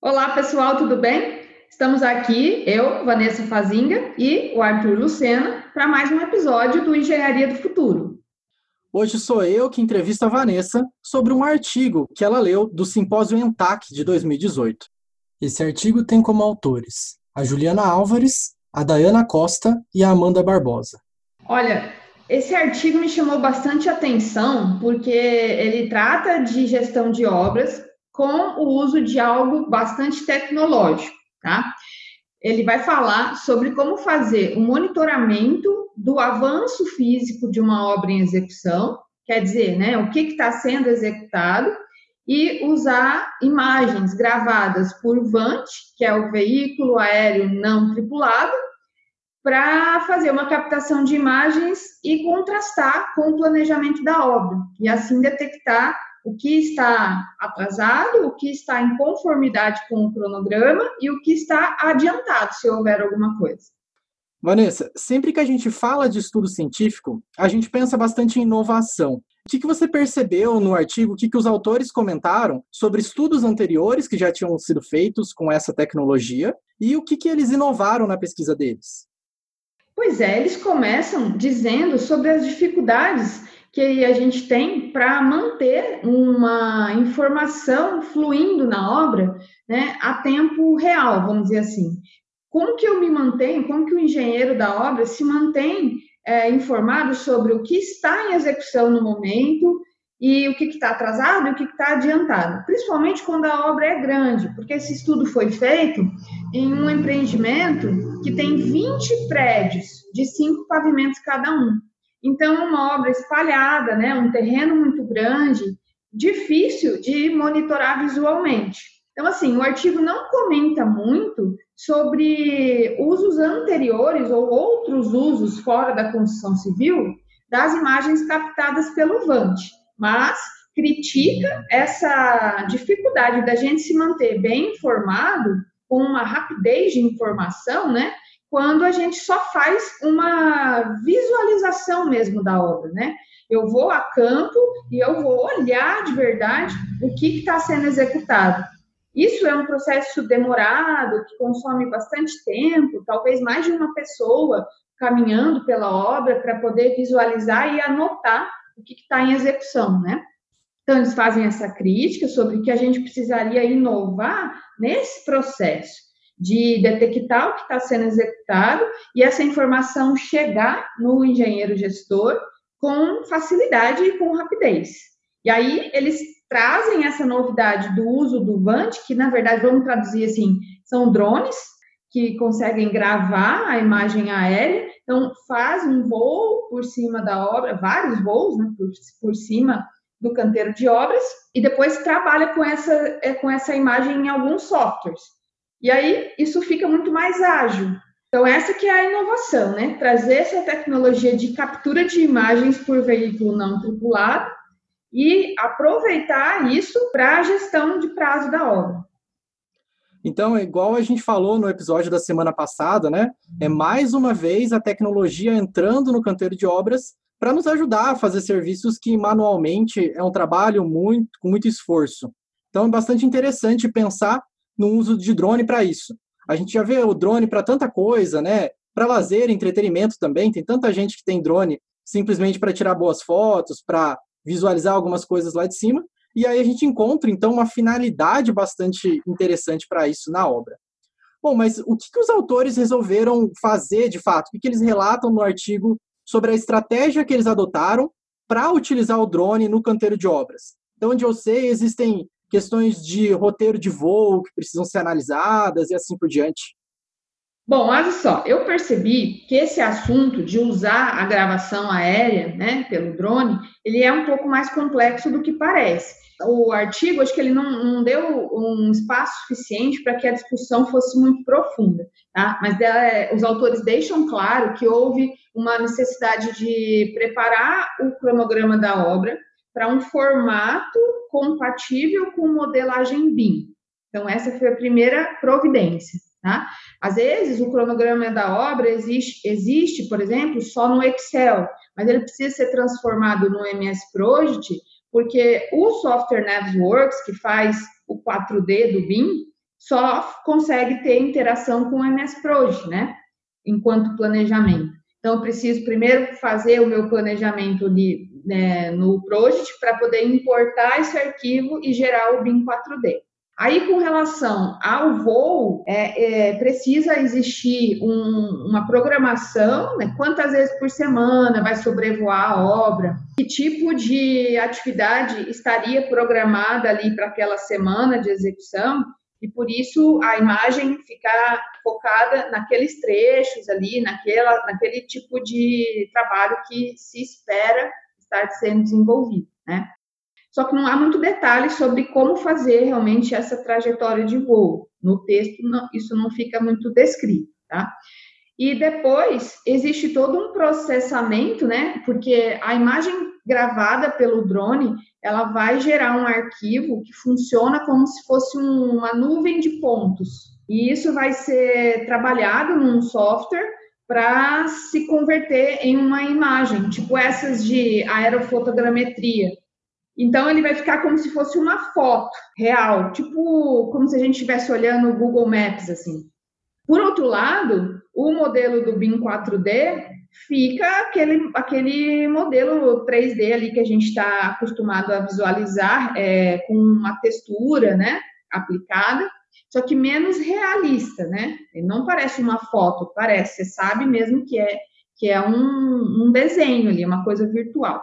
Olá, pessoal, tudo bem? Estamos aqui, eu, Vanessa Fazinga e o Arthur Lucena, para mais um episódio do Engenharia do Futuro. Hoje sou eu que entrevisto a Vanessa sobre um artigo que ela leu do Simpósio ENTAC de 2018. Esse artigo tem como autores a Juliana Álvares, a Dayana Costa e a Amanda Barbosa. Olha, esse artigo me chamou bastante atenção porque ele trata de gestão de obras com o uso de algo bastante tecnológico, tá? Ele vai falar sobre como fazer o monitoramento do avanço físico de uma obra em execução, quer dizer, né, o que está sendo executado, e usar imagens gravadas por VANT, que é o veículo aéreo não tripulado, para fazer uma captação de imagens e contrastar com o planejamento da obra, e assim detectar o que está atrasado, o que está em conformidade com o cronograma e o que está adiantado, se houver alguma coisa. Vanessa, sempre que a gente fala de estudo científico, a gente pensa bastante em inovação. O que, que você percebeu no artigo, o que, que os autores comentaram sobre estudos anteriores que já tinham sido feitos com essa tecnologia e o que, que eles inovaram na pesquisa deles? Pois é, eles começam dizendo sobre as dificuldades que a gente tem para manter uma informação fluindo na obra né, a tempo real, vamos dizer assim. Como que eu me mantenho, como que o engenheiro da obra se mantém é, informado sobre o que está em execução no momento e o que está atrasado e o que está adiantado, principalmente quando a obra é grande, porque esse estudo foi feito em um empreendimento que tem 20 prédios de cinco pavimentos cada um. Então, uma obra espalhada, né, um terreno muito grande, difícil de monitorar visualmente. Então, assim, o artigo não comenta muito sobre usos anteriores ou outros usos fora da construção civil das imagens captadas pelo VANT, mas critica essa dificuldade da gente se manter bem informado, com uma rapidez de informação, né? Quando a gente só faz uma visualização mesmo da obra, né? Eu vou a campo e eu vou olhar de verdade o que está sendo executado. Isso é um processo demorado, que consome bastante tempo, talvez mais de uma pessoa caminhando pela obra para poder visualizar e anotar o que está em execução, né? Então, eles fazem essa crítica sobre que a gente precisaria inovar nesse processo de detectar o que está sendo executado e essa informação chegar no engenheiro gestor com facilidade e com rapidez. E aí eles trazem essa novidade do uso do VANT, que na verdade vamos traduzir assim, são drones que conseguem gravar a imagem aérea, então faz um voo por cima da obra, vários voos né, por, por cima do canteiro de obras, e depois trabalha com essa, é, com essa imagem em alguns softwares. E aí isso fica muito mais ágil. Então essa que é a inovação, né? Trazer essa tecnologia de captura de imagens por veículo não tripulado e aproveitar isso para a gestão de prazo da obra. Então, é igual a gente falou no episódio da semana passada, né? É mais uma vez a tecnologia entrando no canteiro de obras para nos ajudar a fazer serviços que manualmente é um trabalho muito com muito esforço. Então, é bastante interessante pensar no uso de drone para isso. A gente já vê o drone para tanta coisa, né? Para lazer, entretenimento também. Tem tanta gente que tem drone simplesmente para tirar boas fotos, para visualizar algumas coisas lá de cima. E aí a gente encontra, então, uma finalidade bastante interessante para isso na obra. Bom, mas o que, que os autores resolveram fazer de fato? O que, que eles relatam no artigo sobre a estratégia que eles adotaram para utilizar o drone no canteiro de obras? Então, onde eu sei, existem questões de roteiro de voo que precisam ser analisadas e assim por diante? Bom, olha só, eu percebi que esse assunto de usar a gravação aérea, né, pelo drone, ele é um pouco mais complexo do que parece. O artigo, acho que ele não, não deu um espaço suficiente para que a discussão fosse muito profunda, tá? Mas é, os autores deixam claro que houve uma necessidade de preparar o cronograma da obra, para um formato compatível com modelagem BIM. Então, essa foi a primeira providência. Tá? Às vezes, o cronograma da obra existe, existe, por exemplo, só no Excel, mas ele precisa ser transformado no MS Project, porque o software Navisworks, que faz o 4D do BIM, só consegue ter interação com o MS Project, né? Enquanto planejamento. Então, eu preciso primeiro fazer o meu planejamento de, né, no Project para poder importar esse arquivo e gerar o BIM 4D. Aí, com relação ao voo, é, é, precisa existir um, uma programação, né? quantas vezes por semana vai sobrevoar a obra, que tipo de atividade estaria programada ali para aquela semana de execução, e por isso a imagem ficar focada naqueles trechos ali, naquela, naquele tipo de trabalho que se espera estar sendo desenvolvido, né? Só que não há muito detalhe sobre como fazer realmente essa trajetória de voo. No texto, não, isso não fica muito descrito, tá? E depois existe todo um processamento, né? Porque a imagem gravada pelo drone, ela vai gerar um arquivo que funciona como se fosse uma nuvem de pontos. E isso vai ser trabalhado num software para se converter em uma imagem, tipo essas de aerofotogrametria, então ele vai ficar como se fosse uma foto real, tipo como se a gente estivesse olhando o Google Maps assim. Por outro lado, o modelo do BIM 4D fica aquele, aquele modelo 3D ali que a gente está acostumado a visualizar é, com uma textura, né, aplicada, só que menos realista, né? Ele não parece uma foto, parece, você sabe mesmo que é que é um, um desenho ali, uma coisa virtual.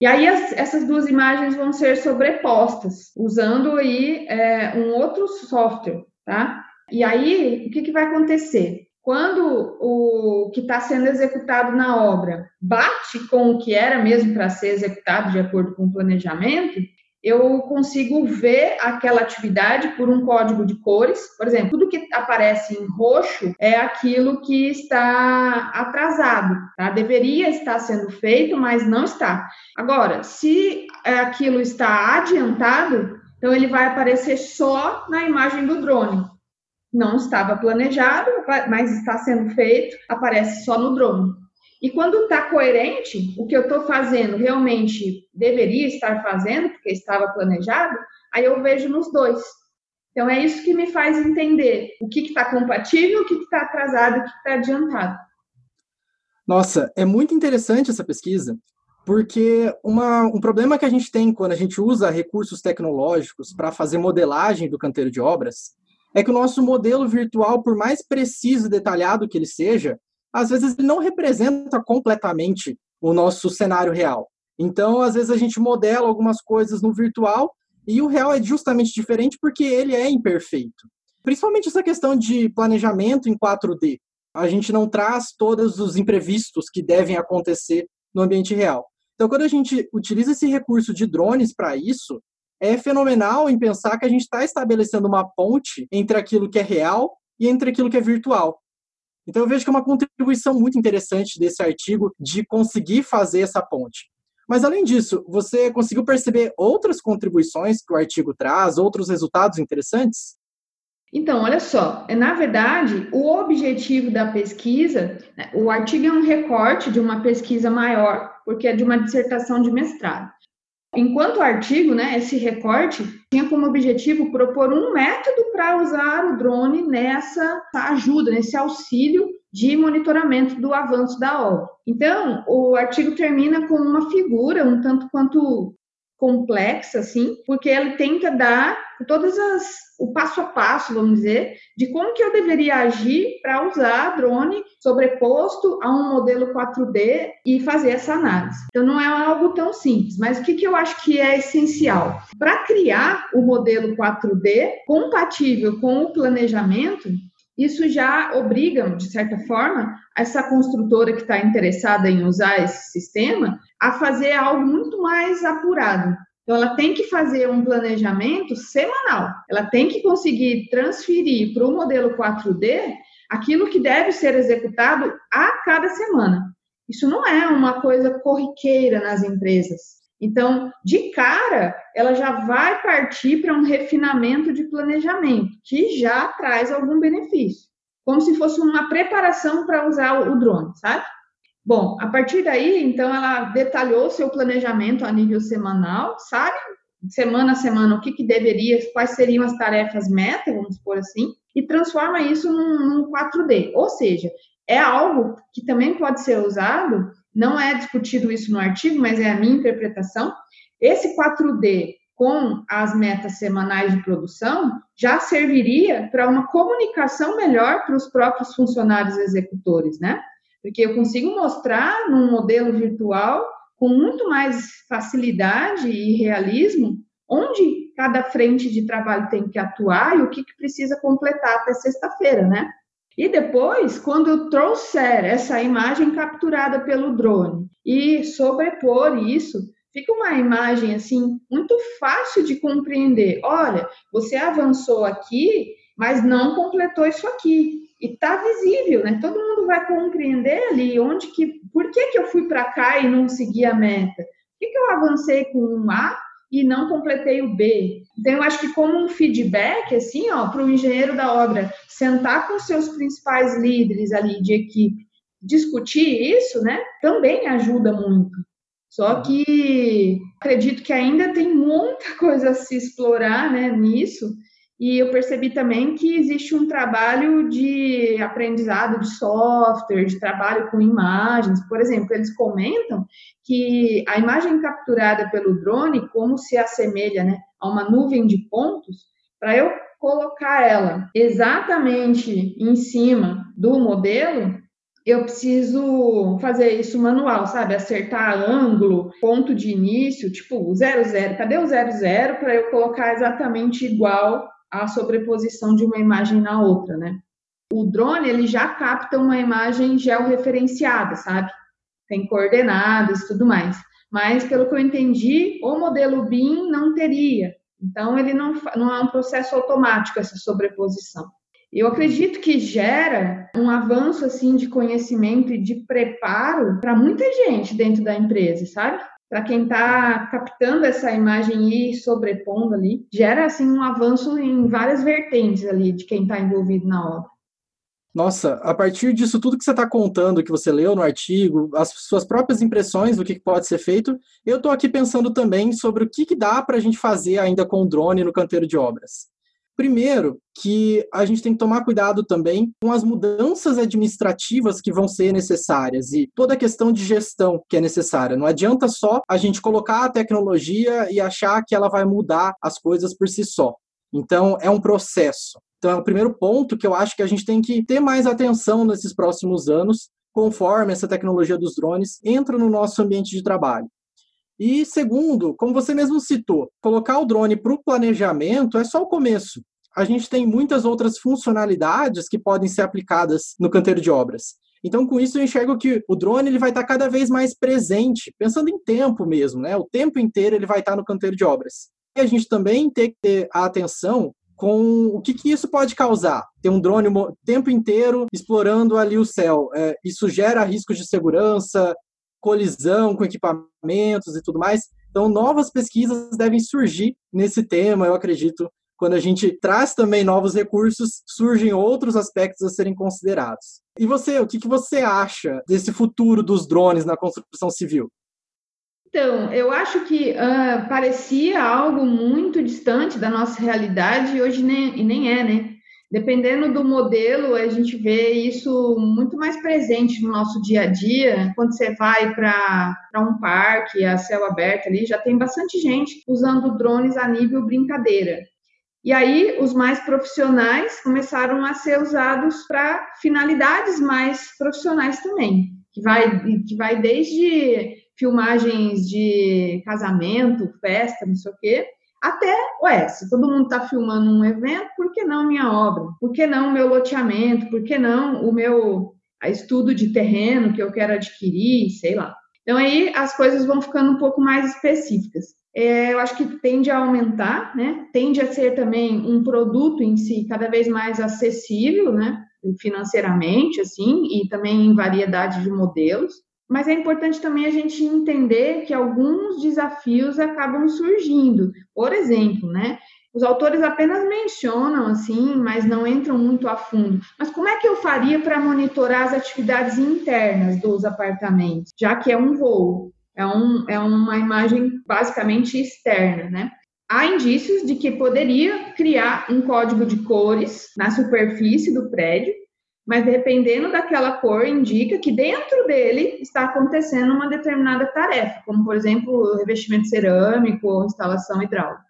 E aí as, essas duas imagens vão ser sobrepostas, usando aí é, um outro software, tá? E aí, o que, que vai acontecer? Quando o que está sendo executado na obra bate com o que era mesmo para ser executado de acordo com o planejamento, eu consigo ver aquela atividade por um código de cores. Por exemplo, tudo que aparece em roxo é aquilo que está atrasado, tá? Deveria estar sendo feito, mas não está. Agora, se aquilo está adiantado, então ele vai aparecer só na imagem do drone. Não estava planejado, mas está sendo feito, aparece só no drone. E quando está coerente, o que eu estou fazendo realmente deveria estar fazendo, porque estava planejado, aí eu vejo nos dois. Então é isso que me faz entender o que está compatível, o que está atrasado, o que está adiantado. Nossa, é muito interessante essa pesquisa, porque uma, um problema que a gente tem quando a gente usa recursos tecnológicos para fazer modelagem do canteiro de obras é que o nosso modelo virtual, por mais preciso e detalhado que ele seja, às vezes ele não representa completamente o nosso cenário real. Então, às vezes a gente modela algumas coisas no virtual e o real é justamente diferente porque ele é imperfeito. Principalmente essa questão de planejamento em 4D. A gente não traz todos os imprevistos que devem acontecer no ambiente real. Então, quando a gente utiliza esse recurso de drones para isso, é fenomenal em pensar que a gente está estabelecendo uma ponte entre aquilo que é real e entre aquilo que é virtual. Então eu vejo que é uma contribuição muito interessante desse artigo de conseguir fazer essa ponte. Mas além disso, você conseguiu perceber outras contribuições que o artigo traz, outros resultados interessantes? Então, olha só, na verdade, o objetivo da pesquisa, né, o artigo é um recorte de uma pesquisa maior, porque é de uma dissertação de mestrado. Enquanto artigo, né, esse recorte tinha como objetivo propor um método para usar o drone nessa ajuda, nesse auxílio de monitoramento do avanço da obra. Então, o artigo termina com uma figura um tanto quanto complexa, assim, porque ele tenta dar todas as o passo a passo, vamos dizer, de como que eu deveria agir para usar drone sobreposto a um modelo 4D e fazer essa análise. Então não é algo tão simples, mas o que, que eu acho que é essencial? Para criar o modelo 4D compatível com o planejamento, isso já obriga, de certa forma, essa construtora que está interessada em usar esse sistema a fazer algo muito mais apurado. Então, ela tem que fazer um planejamento semanal. Ela tem que conseguir transferir para o modelo 4D aquilo que deve ser executado a cada semana. Isso não é uma coisa corriqueira nas empresas. Então, de cara, ela já vai partir para um refinamento de planejamento, que já traz algum benefício, como se fosse uma preparação para usar o drone, sabe? Bom, a partir daí, então, ela detalhou seu planejamento a nível semanal, sabe semana a semana, o que, que deveria, quais seriam as tarefas meta, vamos por assim, e transforma isso num, num 4D. Ou seja, é algo que também pode ser usado, não é discutido isso no artigo, mas é a minha interpretação. Esse 4D com as metas semanais de produção já serviria para uma comunicação melhor para os próprios funcionários executores, né? Porque eu consigo mostrar num modelo virtual com muito mais facilidade e realismo onde cada frente de trabalho tem que atuar e o que, que precisa completar até sexta-feira, né? E depois, quando eu trouxer essa imagem capturada pelo drone e sobrepor isso, fica uma imagem assim muito fácil de compreender. Olha, você avançou aqui, mas não completou isso aqui. E tá visível, né? Todo mundo vai compreender ali onde que, por que que eu fui para cá e não segui a meta? Por que, que eu avancei com um A e não completei o B. Então, eu acho que como um feedback, assim, ó, para o engenheiro da obra sentar com seus principais líderes ali de equipe, discutir isso, né, também ajuda muito. Só que acredito que ainda tem muita coisa a se explorar, né, nisso, e eu percebi também que existe um trabalho de aprendizado de software, de trabalho com imagens. Por exemplo, eles comentam que a imagem capturada pelo drone, como se assemelha né, a uma nuvem de pontos, para eu colocar ela exatamente em cima do modelo, eu preciso fazer isso manual, sabe? Acertar ângulo, ponto de início, tipo 00. Cadê o 00 para eu colocar exatamente igual a sobreposição de uma imagem na outra, né? O drone, ele já capta uma imagem georreferenciada, sabe? Tem coordenadas e tudo mais. Mas, pelo que eu entendi, o modelo BIM não teria. Então, ele não, não é um processo automático, essa sobreposição. Eu acredito que gera um avanço, assim, de conhecimento e de preparo para muita gente dentro da empresa, sabe? Para quem está captando essa imagem e sobrepondo ali, gera assim um avanço em várias vertentes ali de quem está envolvido na obra. Nossa, a partir disso tudo que você está contando, que você leu no artigo, as suas próprias impressões do que pode ser feito, eu estou aqui pensando também sobre o que, que dá para a gente fazer ainda com o drone no canteiro de obras. Primeiro, que a gente tem que tomar cuidado também com as mudanças administrativas que vão ser necessárias e toda a questão de gestão que é necessária. Não adianta só a gente colocar a tecnologia e achar que ela vai mudar as coisas por si só. Então, é um processo. Então, é o primeiro ponto que eu acho que a gente tem que ter mais atenção nesses próximos anos, conforme essa tecnologia dos drones entra no nosso ambiente de trabalho. E segundo, como você mesmo citou, colocar o drone para o planejamento é só o começo. A gente tem muitas outras funcionalidades que podem ser aplicadas no canteiro de obras. Então, com isso, eu enxergo que o drone ele vai estar cada vez mais presente, pensando em tempo mesmo, né? O tempo inteiro ele vai estar no canteiro de obras. E a gente também tem que ter a atenção com o que, que isso pode causar. Ter um drone o tempo inteiro explorando ali o céu. É, isso gera riscos de segurança, colisão com equipamentos e tudo mais. Então, novas pesquisas devem surgir nesse tema, eu acredito. Quando a gente traz também novos recursos, surgem outros aspectos a serem considerados. E você, o que, você acha desse futuro dos drones na construção civil? Então, eu acho que uh, parecia algo muito distante da nossa realidade e hoje nem, e nem é, né? Dependendo do modelo, a gente vê isso muito mais presente no nosso dia a dia. Quando você vai para um parque a céu aberto ali, já tem bastante gente usando drones a nível brincadeira. E aí, os mais profissionais começaram a ser usados para finalidades mais profissionais também, que vai, que vai desde filmagens de casamento, festa, não sei o quê, até, ué, se todo mundo está filmando um evento, por que não minha obra? Por que não o meu loteamento? Por que não o meu estudo de terreno que eu quero adquirir? Sei lá. Então, aí as coisas vão ficando um pouco mais específicas. É, eu acho que tende a aumentar, né? Tende a ser também um produto em si cada vez mais acessível, né? Financeiramente, assim, e também em variedade de modelos. Mas é importante também a gente entender que alguns desafios acabam surgindo. Por exemplo, né? Os autores apenas mencionam assim, mas não entram muito a fundo. Mas como é que eu faria para monitorar as atividades internas dos apartamentos, já que é um voo, é, um, é uma imagem basicamente externa, né? há indícios de que poderia criar um código de cores na superfície do prédio, mas dependendo daquela cor, indica que dentro dele está acontecendo uma determinada tarefa, como, por exemplo, revestimento cerâmico ou instalação hidráulica.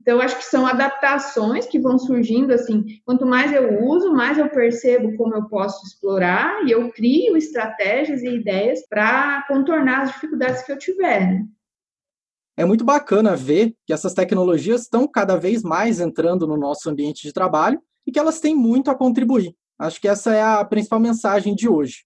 Então, acho que são adaptações que vão surgindo assim. Quanto mais eu uso, mais eu percebo como eu posso explorar e eu crio estratégias e ideias para contornar as dificuldades que eu tiver. Né? É muito bacana ver que essas tecnologias estão cada vez mais entrando no nosso ambiente de trabalho e que elas têm muito a contribuir. Acho que essa é a principal mensagem de hoje.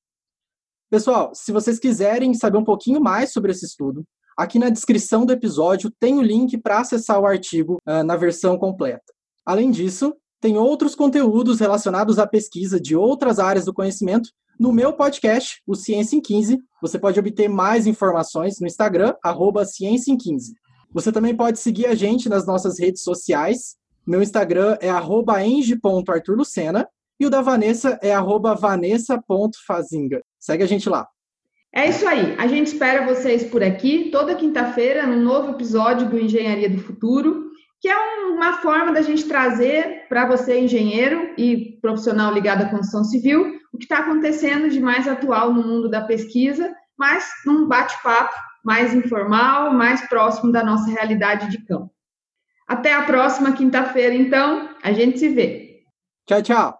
Pessoal, se vocês quiserem saber um pouquinho mais sobre esse estudo, aqui na descrição do episódio tem o link para acessar o artigo uh, na versão completa. Além disso, tem outros conteúdos relacionados à pesquisa de outras áreas do conhecimento no meu podcast, o Ciência em 15, você pode obter mais informações no Instagram, arroba Ciência em 15. Você também pode seguir a gente nas nossas redes sociais. Meu Instagram é arroba eng.arturlucena e o da Vanessa é arroba vanessa.fazinga. Segue a gente lá. É isso aí. A gente espera vocês por aqui toda quinta-feira no novo episódio do Engenharia do Futuro que é uma forma da gente trazer para você, engenheiro e profissional ligado à construção civil, o que está acontecendo de mais atual no mundo da pesquisa, mas num bate-papo mais informal, mais próximo da nossa realidade de campo. Até a próxima quinta-feira, então, a gente se vê. Tchau, tchau.